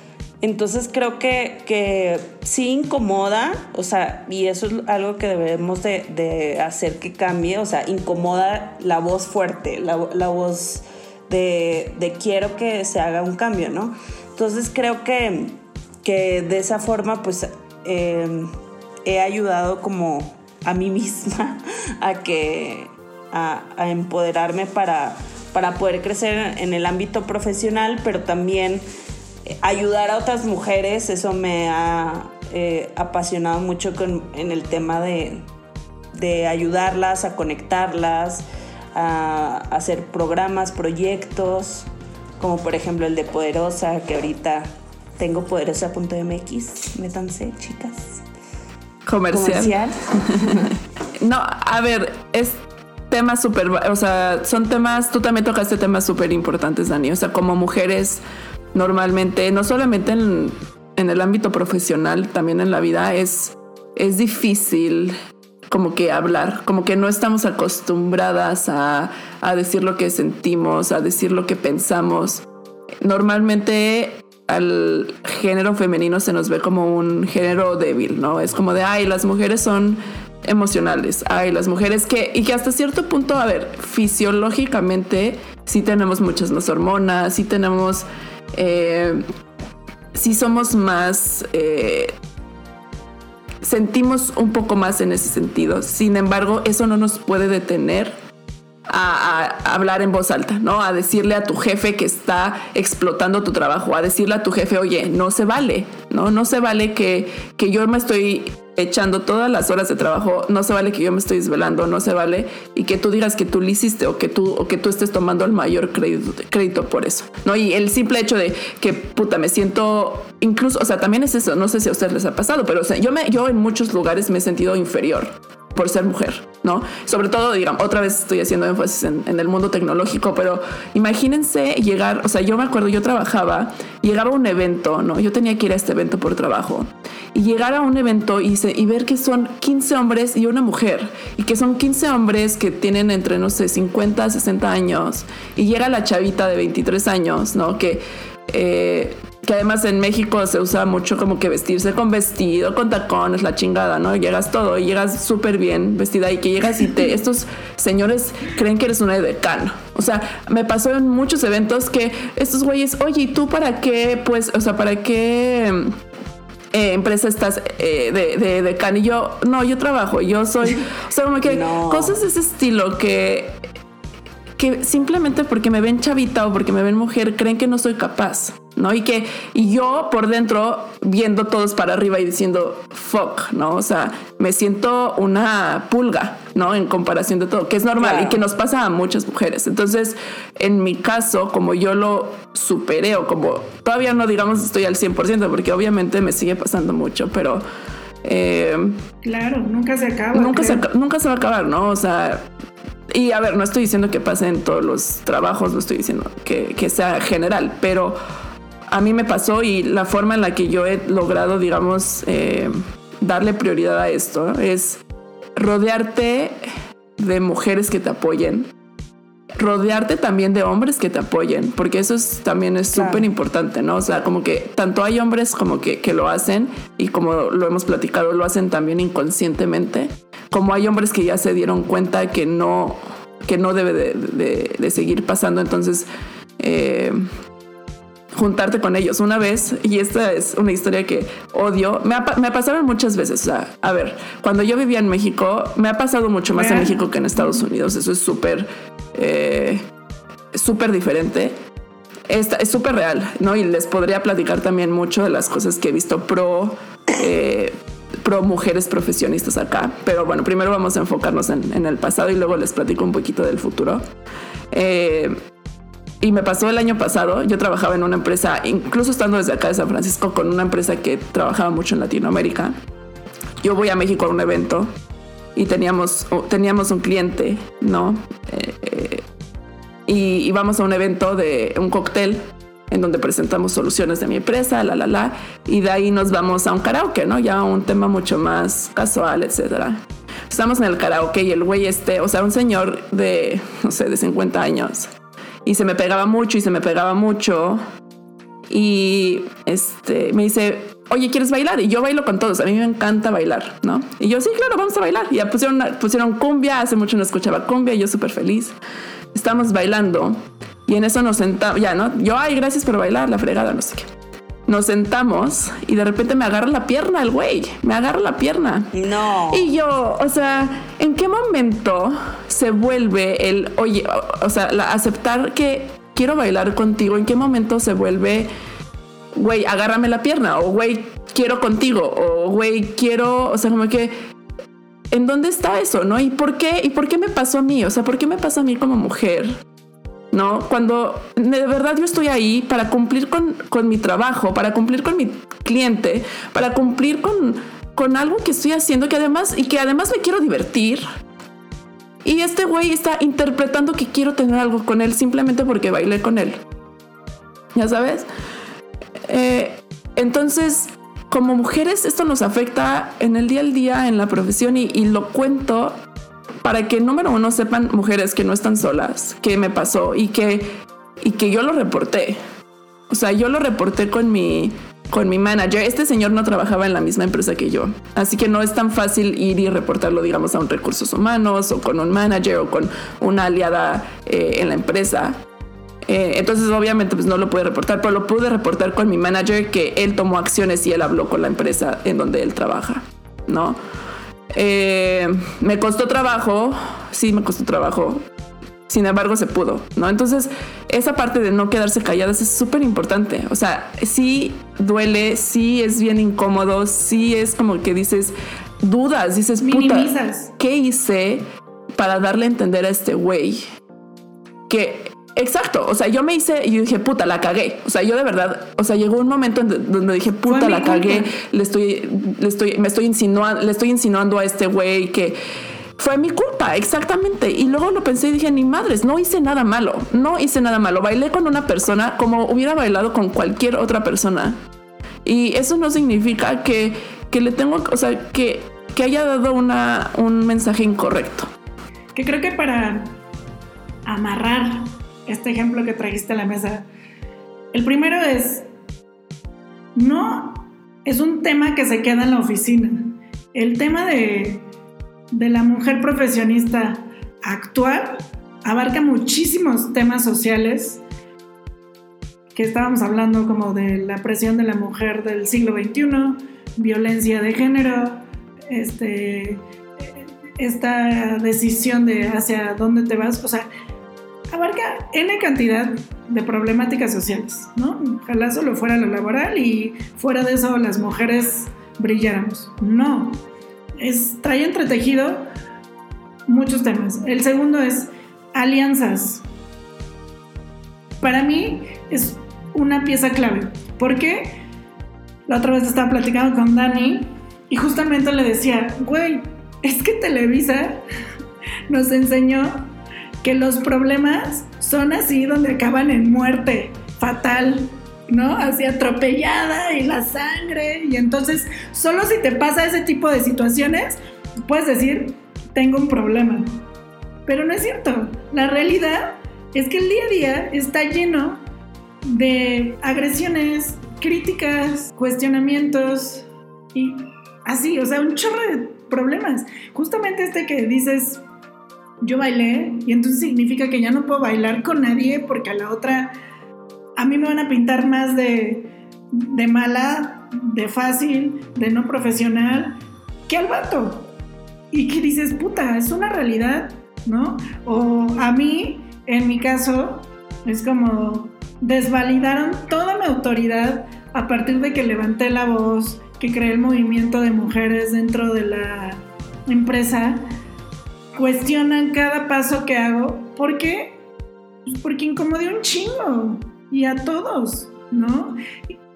entonces creo que, que sí incomoda, o sea, y eso es algo que debemos de, hacer que cambie, o sea, incomoda la voz fuerte, la, voz de, quiero que se haga un cambio, ¿no? Entonces creo que, que de esa forma pues em, he ayudado como a mí misma a que a, empoderarme para, para poder crecer en el ámbito profesional, pero también ayudar a otras mujeres, eso me ha eh, apasionado mucho en el tema de, ayudarlas, a conectarlas, a, hacer programas, proyectos, como por ejemplo el de Poderosa, que ahorita tengo poderosa.mx, métanse, chicas. Comercial. no, a ver, es tema súper, o sea, son temas, tú también tocaste temas súper importantes, Dani, o sea, como mujeres normalmente, no solamente en, el ámbito profesional, también en la vida, es, es difícil como que hablar, como que no estamos acostumbradas a, decir lo que sentimos, a decir lo que pensamos. Normalmente al género femenino se nos ve como un género débil, ¿no? Es como de, ay, las mujeres son emocionales, ay, las mujeres que, y que hasta cierto punto, a ver, fisiológicamente sí tenemos muchas más hormonas, sí tenemos eh, si somos más... Eh, sentimos un poco más en ese sentido. Sin embargo, eso no nos puede detener a, hablar en voz alta, ¿no? A decirle a tu jefe que está explotando tu trabajo, a decirle a tu jefe, oye, no se vale, ¿no? No se vale que, que yo me estoy echando todas las horas de trabajo, no se vale que yo me estoy desvelando, no se vale y que tú digas que tú lo hiciste o que tú, o que tú estés tomando el mayor crédito, crédito por eso, ¿no? Y el simple hecho de que, puta, me siento, incluso, o sea, también es eso, no sé si a ustedes les ha pasado, pero yo, me, yo en muchos lugares me he sentido inferior por ser mujer, ¿no? Sobre todo, digamos, otra vez estoy haciendo énfasis en, el mundo tecnológico, pero imagínense llegar, o sea, yo me acuerdo, yo trabajaba, llegaba a un evento, ¿no? Yo tenía que ir a este evento por trabajo y llegar a un evento y, y ver que son 15 hombres y una mujer y que son 15 hombres que tienen entre, no sé, 50, 60 años y llega la chavita de 23 años, ¿no? Que, eh, que además en México se usa mucho como que vestirse con vestido, con tacones, la chingada, ¿no? Llegas todo y llegas súper bien vestida y que llegas y te, estos señores creen que eres una decano. O sea, me pasó en muchos eventos que estos güeyes, oye, ¿y tú para qué? Pues, o sea, ¿para qué? Eh, empresa estás eh, de, de, de can y yo, no, yo trabajo, yo soy, o sea, como que cosas de ese estilo que, que simplemente porque me ven chavita o porque me ven mujer creen que no soy capaz. ¿no? Y que y yo por dentro viendo todos para arriba y diciendo fuck, ¿no? O sea, me siento una pulga, ¿no? En comparación de todo, que es normal y que nos pasa a muchas mujeres. Entonces, en mi caso, como yo lo superé o como todavía no digamos estoy al 100%, porque obviamente me sigue pasando mucho, pero... Eh, claro, nunca se acaba. Nunca se, nunca se va a acabar, ¿no? O sea, y a ver, no estoy diciendo que pase en todos los trabajos, no estoy diciendo que, que sea general, pero a mí me pasó y la forma en la que yo he logrado, digamos, eh, darle prioridad a esto es rodearte de mujeres que te apoyen, rodearte también de hombres que te apoyen, porque eso también es súper importante, ¿no? O sea, como que tanto hay hombres como que, lo hacen y como lo hemos platicado, lo hacen también inconscientemente, como hay hombres que ya se dieron cuenta que no, que no debe de, seguir pasando, entonces... Eh, juntarte con ellos una vez, y esta es una historia que odio, me, me pasaron muchas veces, o sea, a ver, cuando yo vivía en México, me ha pasado mucho más en México que en Estados Unidos, eso es súper, eh, súper diferente. Esta, es súper real, ¿no? Y les podría platicar también mucho de las cosas que he visto pro, eh, pro mujeres profesionistas acá. Pero bueno, primero vamos a enfocarnos en, en, el pasado y luego les platico un poquito del futuro. Eh, y me pasó el año pasado, yo trabajaba en una empresa, incluso estando desde acá de San Francisco, con una empresa que trabajaba mucho en Latinoamérica. Yo voy a México a un evento y teníamos, teníamos un cliente, ¿no? Eh, eh, y íbamos a un evento de un cóctel en donde presentamos soluciones de mi empresa, la, la, la, y de ahí nos vamos a un karaoke, ¿no? Ya un tema mucho más casual, etcétera. Estamos en el karaoke y el güey este, o sea, un señor de, no sé, de 50 años, Y se me pegaba mucho y se me pegaba mucho. Y este, me dice, oye, ¿quieres bailar? Y yo bailo con todos, a mí me encanta bailar, ¿no? Y yo, sí, claro, vamos a bailar. Y ya pusieron, pusieron cumbia, hace mucho no escuchaba cumbia, y yo súper feliz. Estamos bailando y en eso nos sentamos, ya, ¿no? Yo, ay, gracias por bailar, la fregada, no sé qué. Nos sentamos y de repente me agarra la pierna el güey, me agarra la pierna. No. Y yo, o sea, ¿en qué momento se vuelve el, oye, o, sea, aceptar que quiero bailar contigo, ¿en qué momento se vuelve, güey, agárrame la pierna? O, güey, quiero contigo. O, güey, quiero, o sea, como que, ¿en dónde está eso? ¿No? ¿Y por qué? ¿Y por qué me pasó a mí? O sea, ¿por qué me pasa a mí como mujer? ¿No? Cuando de verdad yo estoy ahí para cumplir con, mi trabajo, para cumplir con mi cliente, para cumplir con, con algo que estoy haciendo que además y que además me quiero divertir. Y este güey está interpretando que quiero tener algo con él simplemente porque bailé con él. ¿Ya sabes? Eh, entonces, como mujeres, esto nos afecta en el día al día, en la profesión, y lo cuento para que número uno sepan mujeres que no están solas, que me pasó y que, y que yo lo reporté. O sea, yo lo reporté con mi, con mi manager. Este señor no trabajaba en la misma empresa que yo, así que no es tan fácil ir y reportarlo, digamos, a un recursos humanos o con un manager o con una aliada eh, en la empresa. Eh, entonces, obviamente, pues no lo pude reportar, pero lo pude reportar con mi manager que él tomó acciones y él habló con la empresa en donde él trabaja, ¿no? Eh, me costó trabajo, sí me costó trabajo. Sin embargo, se pudo, ¿no? Entonces, esa parte de no quedarse calladas es súper importante. O sea, sí duele, sí es bien incómodo, sí es como que dices dudas, dices, Minimizas. ¿qué hice para darle a entender a este güey que Exacto, o sea, yo me hice y yo dije, puta, la cagué. O sea, yo de verdad, o sea, llegó un momento en donde dije, puta, la cagué, le estoy, le estoy, me estoy insinuando, le estoy insinuando a este güey que fue mi culpa, exactamente. Y luego lo pensé y dije, ni madres, no hice nada malo, no hice nada malo. Bailé con una persona como hubiera bailado con cualquier otra persona. Y eso no significa que, que le tengo, o sea, que, que haya dado una, un mensaje incorrecto. Que creo que para amarrar este ejemplo que trajiste a la mesa. El primero es, no es un tema que se queda en la oficina. El tema de, de la mujer profesionista actual abarca muchísimos temas sociales que estábamos hablando como de la presión de la mujer del siglo XXI, violencia de género, este, esta decisión de hacia dónde te vas, o sea, abarca N cantidad de problemáticas sociales, ¿no? Ojalá solo fuera lo laboral y fuera de eso las mujeres brilláramos. No, es, trae entretejido muchos temas. El segundo es alianzas. Para mí es una pieza clave. porque La otra vez estaba platicando con Dani y justamente le decía, güey, es que Televisa nos enseñó que los problemas son así donde acaban en muerte fatal, ¿no? Así atropellada y la sangre. Y entonces, solo si te pasa ese tipo de situaciones, puedes decir, tengo un problema. Pero no es cierto. La realidad es que el día a día está lleno de agresiones, críticas, cuestionamientos y así, o sea, un chorro de problemas. Justamente este que dices, yo bailé y entonces significa que ya no puedo bailar con nadie porque a la otra a mí me van a pintar más de, de mala, de fácil, de no profesional que al vato. Y que dices, puta, es una realidad, ¿no? O a mí, en mi caso, es como desvalidaron toda mi autoridad a partir de que levanté la voz, que creé el movimiento de mujeres dentro de la empresa cuestionan cada paso que hago. ¿Por qué? Pues porque incomodé un chingo. Y a todos, ¿no?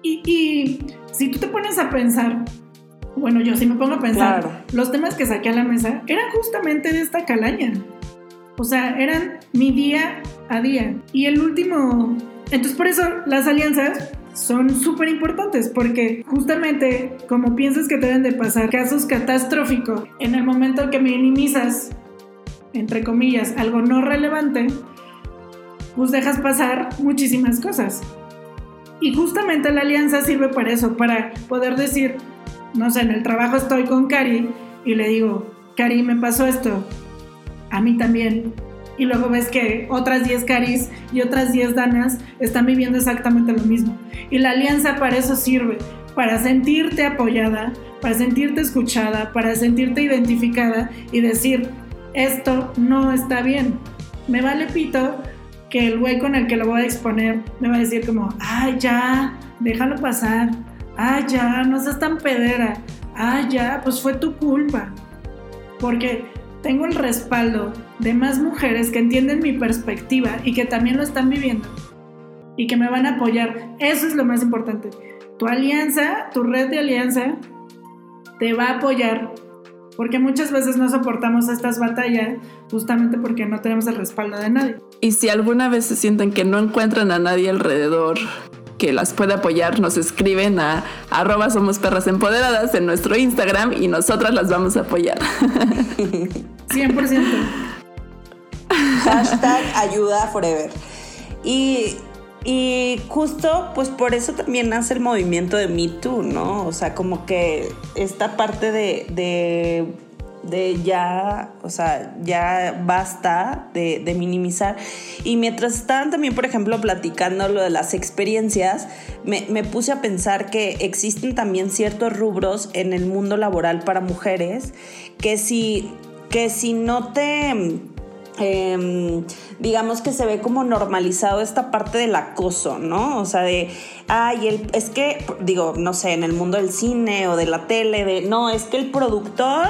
Y, si tú te pones a pensar, bueno, yo sí me pongo a pensar, los temas que saqué a la mesa eran justamente de esta calaña. O sea, eran mi día a día. Y el último... Entonces por eso las alianzas son súper importantes porque justamente como piensas que te deben de pasar casos catastróficos, en el momento que minimizas entre comillas, algo no relevante, pues dejas pasar muchísimas cosas. Y justamente la alianza sirve para eso, para poder decir, no sé, en el trabajo estoy con Cari y le digo, Cari, me pasó esto, a mí también. Y luego ves que otras 10 Caris y otras 10 Danas están viviendo exactamente lo mismo. Y la alianza para eso sirve, para sentirte apoyada, para sentirte escuchada, para sentirte identificada y decir, esto no está bien. Me vale pito que el güey con el que lo voy a exponer me va a decir como, ay ya, déjalo pasar, ay ya, no seas tan pedera, ay ya, pues fue tu culpa. Porque tengo el respaldo de más mujeres que entienden mi perspectiva y que también lo están viviendo y que me van a apoyar. Eso es lo más importante. Tu alianza, tu red de alianza, te va a apoyar porque muchas veces no soportamos estas batallas justamente porque no tenemos el respaldo de nadie. Y si alguna vez se sienten que no encuentran a nadie alrededor que las pueda apoyar, nos escriben a arroba somos perras empoderadas en nuestro Instagram y nosotras las vamos a apoyar. 100%. Hashtag ayuda forever. Y y justo, pues por eso también nace el movimiento de Me Too, ¿no? O sea, como que esta parte de, de, ya, o sea, ya basta de, minimizar. Y mientras estaban también, por ejemplo, platicando lo de las experiencias, me, me puse a pensar que existen también ciertos rubros en el mundo laboral para mujeres que si, que si no te Em, digamos que se ve como normalizado esta parte del acoso, ¿no? O sea, de, ay, el, es que, digo, no sé, en el mundo del cine o de la tele, no, es que el productor,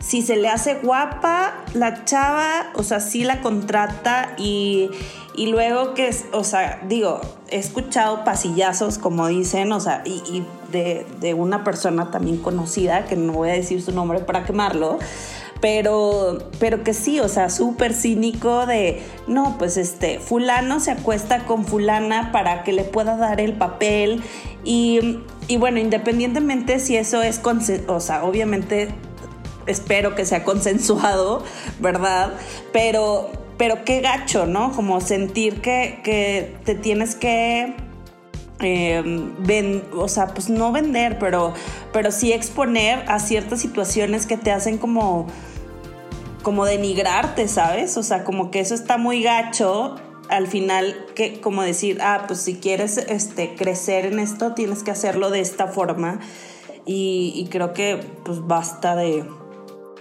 si se le hace guapa, la chava, o sea, sí la contrata y, y luego que, o sea, digo, he escuchado pasillazos, como dicen, o sea, y, y de, de una persona también conocida, que no voy a decir su nombre para quemarlo, pero, pero que sí, o sea, súper cínico de, no, pues este, fulano se acuesta con fulana para que le pueda dar el papel y, y bueno, independientemente si eso es, o sea, obviamente espero que sea consensuado, ¿verdad? Pero, pero qué gacho, ¿no? Como sentir que, que te tienes que... Eh, o sea, pues no vender, pero, pero sí exponer a ciertas situaciones que te hacen como como denigrarte, ¿sabes? O sea, como que eso está muy gacho. Al final, que como decir, ah, pues si quieres este, crecer en esto, tienes que hacerlo de esta forma. Y, creo que pues basta de,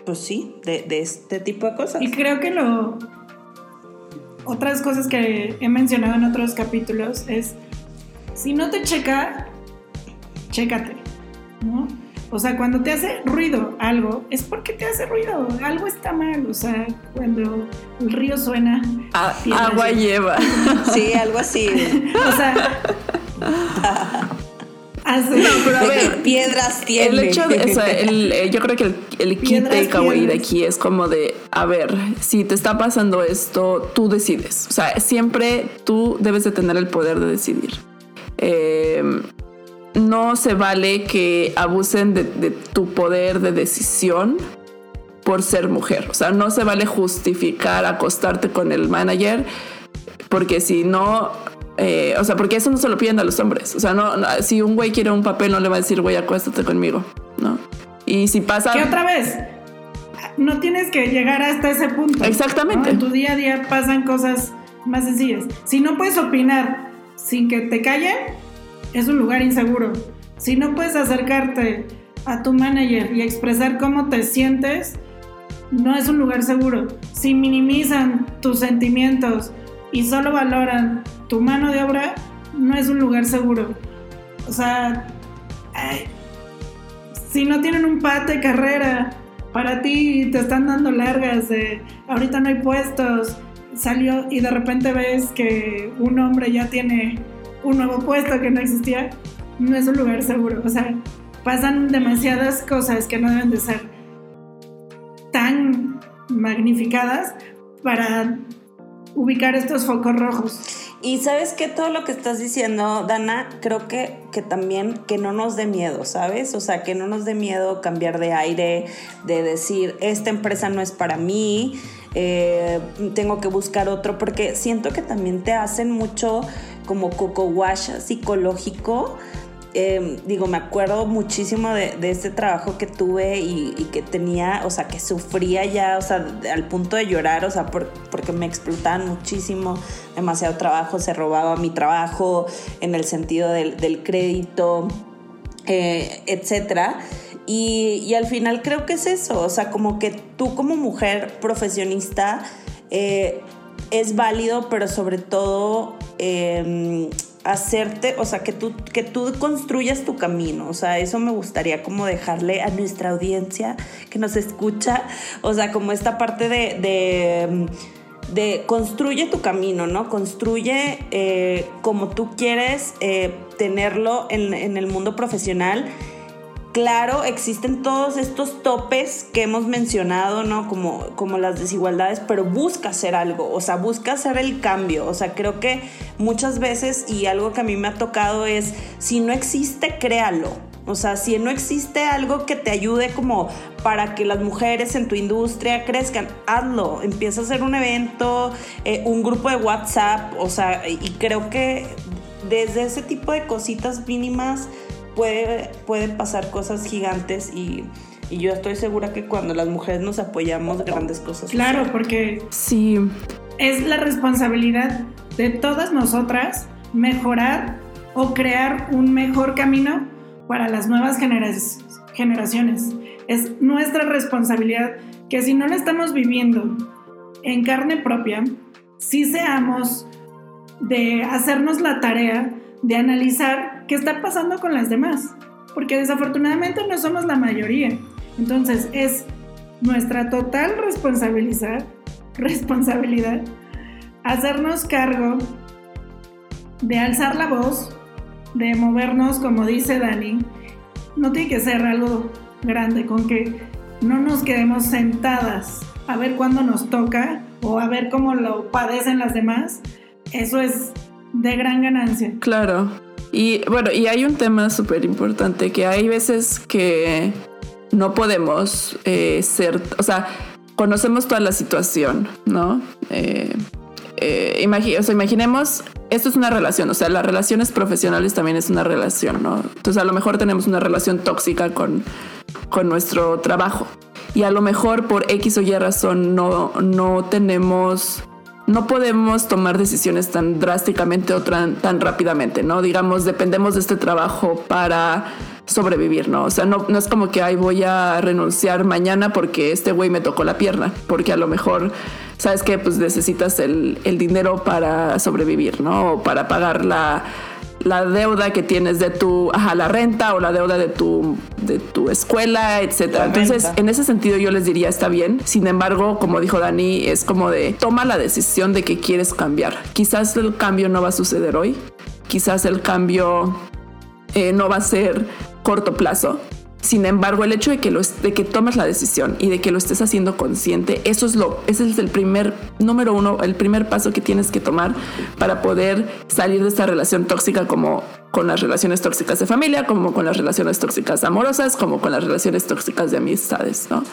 pues sí, de, de este tipo de cosas. Y creo que lo... Otras cosas que he mencionado en otros capítulos es, si no te checa, chécate, ¿no? O sea, cuando te hace ruido algo, es porque te hace ruido, algo está mal. O sea, cuando el río suena. agua lleva. Sí, algo así. o sea. no, pero a ver, piedras tiene. El hecho de, o sea, el, eh, yo creo que el, el kit takeaway de aquí es como de, a ver, si te está pasando esto, tú decides. O sea, siempre tú debes de tener el poder de decidir. Eh, no se vale que abusen de, tu poder de decisión por ser mujer. O sea, no se vale justificar acostarte con el manager porque si no, eh, o sea, porque eso no se lo piden a los hombres. O sea, no, si un güey quiere un papel no le va a decir, güey, acuéstate conmigo, ¿no? Y si pasa... ¿Qué otra vez? No tienes que llegar hasta ese punto. Exactamente. En tu día a día pasan cosas más sencillas. Si no puedes opinar sin que te callen, es un lugar inseguro. Si no puedes acercarte a tu manager y expresar cómo te sientes, no es un lugar seguro. Si minimizan tus sentimientos y solo valoran tu mano de obra, no es un lugar seguro. O sea, si no tienen un pate carrera para ti, te están dando largas de ahorita no hay puestos, salió y de repente ves que un hombre ya tiene un nuevo puesto que no existía, no es un lugar seguro. O sea, pasan demasiadas cosas que no deben de ser tan magnificadas para ubicar estos focos rojos. Y sabes que todo lo que estás diciendo, Dana, creo que, que también que no nos dé miedo, ¿sabes? O sea, que no nos dé miedo cambiar de aire, de decir, esta empresa no es para mí, eh, tengo que buscar otro, porque siento que también te hacen mucho como coco wash psicológico. Em, digo, me acuerdo muchísimo de, este trabajo que tuve y, que tenía, o sea, que sufría ya, o sea, al punto de llorar, o sea, porque me explotaban muchísimo, demasiado trabajo, se robaba mi trabajo en el sentido del, crédito, eh, etcétera. Y, al final creo que es eso, o sea, como que tú como mujer profesionista eh, es válido, pero sobre todo em, hacerte, o sea, que tú, que tú construyas tu camino, o sea, eso me gustaría como dejarle a nuestra audiencia que nos escucha, o sea, como esta parte de, de construye tu camino, ¿no? Construye eh, como tú quieres eh, tenerlo en, en, el mundo profesional Claro, existen todos estos topes que hemos mencionado, ¿no? Como, como las desigualdades, pero busca hacer algo, o sea, busca hacer el cambio. O sea, creo que muchas veces, y algo que a mí me ha tocado es, si no existe, créalo. O sea, si no existe algo que te ayude como para que las mujeres en tu industria crezcan, hazlo. Empieza a hacer un evento, eh, un grupo de WhatsApp, o sea, y creo que desde ese tipo de cositas mínimas puede, pueden pasar cosas gigantes y, yo estoy segura que cuando las mujeres nos apoyamos, grandes cosas. Claro, porque sí. es la responsabilidad de todas nosotras mejorar o crear un mejor camino para las nuevas generaciones. Es nuestra responsabilidad que si no la estamos viviendo en carne propia, sí seamos de hacernos la tarea de analizar qué está pasando con las demás, porque desafortunadamente no somos la mayoría. Entonces es nuestra total responsabilidad, responsabilidad hacernos cargo de alzar la voz, de movernos, como dice Dani. No tiene que ser algo grande, con que no nos quedemos sentadas a ver cuándo nos toca o a ver cómo lo padecen las demás. Eso es de gran ganancia. Claro. Y bueno, y hay un tema súper importante que hay veces que no podemos eh, ser, o sea, conocemos toda la situación, ¿no? Eh, eh o imaginemos, esto es una relación, o sea, las relaciones profesionales también es una relación, ¿no? Entonces a lo mejor tenemos una relación tóxica con, con nuestro trabajo y a lo mejor por X o Y razón no, no tenemos no podemos tomar decisiones tan drásticamente o tan, rápidamente, ¿no? Digamos, dependemos de este trabajo para sobrevivir, ¿no? O sea, no, no es como que, ay, voy a renunciar mañana porque este güey me tocó la pierna, porque a lo mejor, ¿sabes qué? Pues necesitas el, el dinero para sobrevivir, ¿no? O para pagar la la deuda que tienes de tu, ajá, la renta o la deuda de tu, de tu escuela, etcétera. Entonces, en ese sentido yo les diría está bien. Sin embargo, como dijo Dani, es como de toma la decisión de que quieres cambiar. Quizás el cambio no va a suceder hoy. Quizás el cambio eh, no va a ser corto plazo, sin embargo, el hecho de que, lo, de que tomes la decisión y de que lo estés haciendo consciente, eso es lo, ese es el primer, número uno, el primer paso que tienes que tomar para poder salir de esta relación tóxica como con las relaciones tóxicas de familia, como con las relaciones tóxicas amorosas, como con las relaciones tóxicas de amistades, ¿no?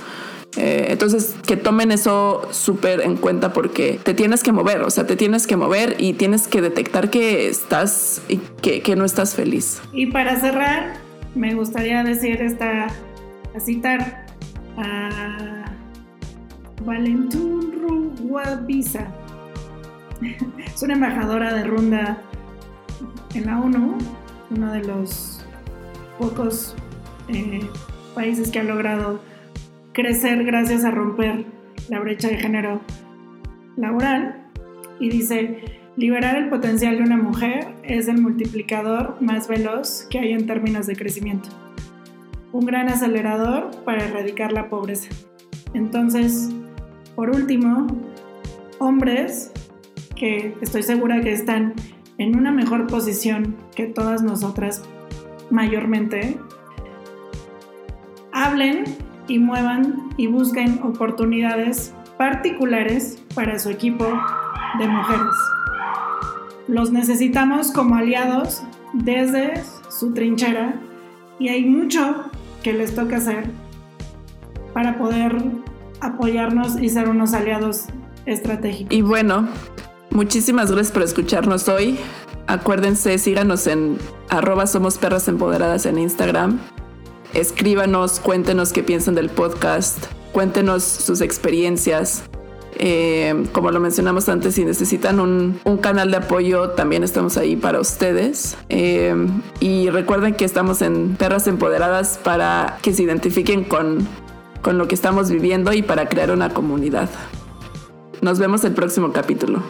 Eh, entonces, que tomen eso súper en cuenta porque te tienes que mover, o sea, te tienes que mover y tienes que detectar que estás que, que no estás feliz. Y para cerrar, me gustaría decir esta, a citar a Valentún Ruguavisa. Es una embajadora de Runda en la ONU, uno de los pocos eh, países que ha logrado crecer gracias a romper la brecha de género laboral. Y dice, Liberar el potencial de una mujer es el multiplicador más veloz que hay en términos de crecimiento. Un gran acelerador para erradicar la pobreza. Entonces, por último, hombres que estoy segura que están en una mejor posición que todas nosotras mayormente, hablen y muevan y busquen oportunidades particulares para su equipo de mujeres. Los necesitamos como aliados desde su trinchera y hay mucho que les toca hacer para poder apoyarnos y ser unos aliados estratégicos. Y bueno, muchísimas gracias por escucharnos hoy. Acuérdense, síganos en arroba somos perras empoderadas en Instagram. Escríbanos, cuéntenos qué piensan del podcast, cuéntenos sus experiencias. Eh, como lo mencionamos antes, si necesitan un, canal de apoyo, también estamos ahí para ustedes. Eh, y recuerden que estamos en Perras Empoderadas para que se identifiquen con, con lo que estamos viviendo y para crear una comunidad. Nos vemos el próximo capítulo.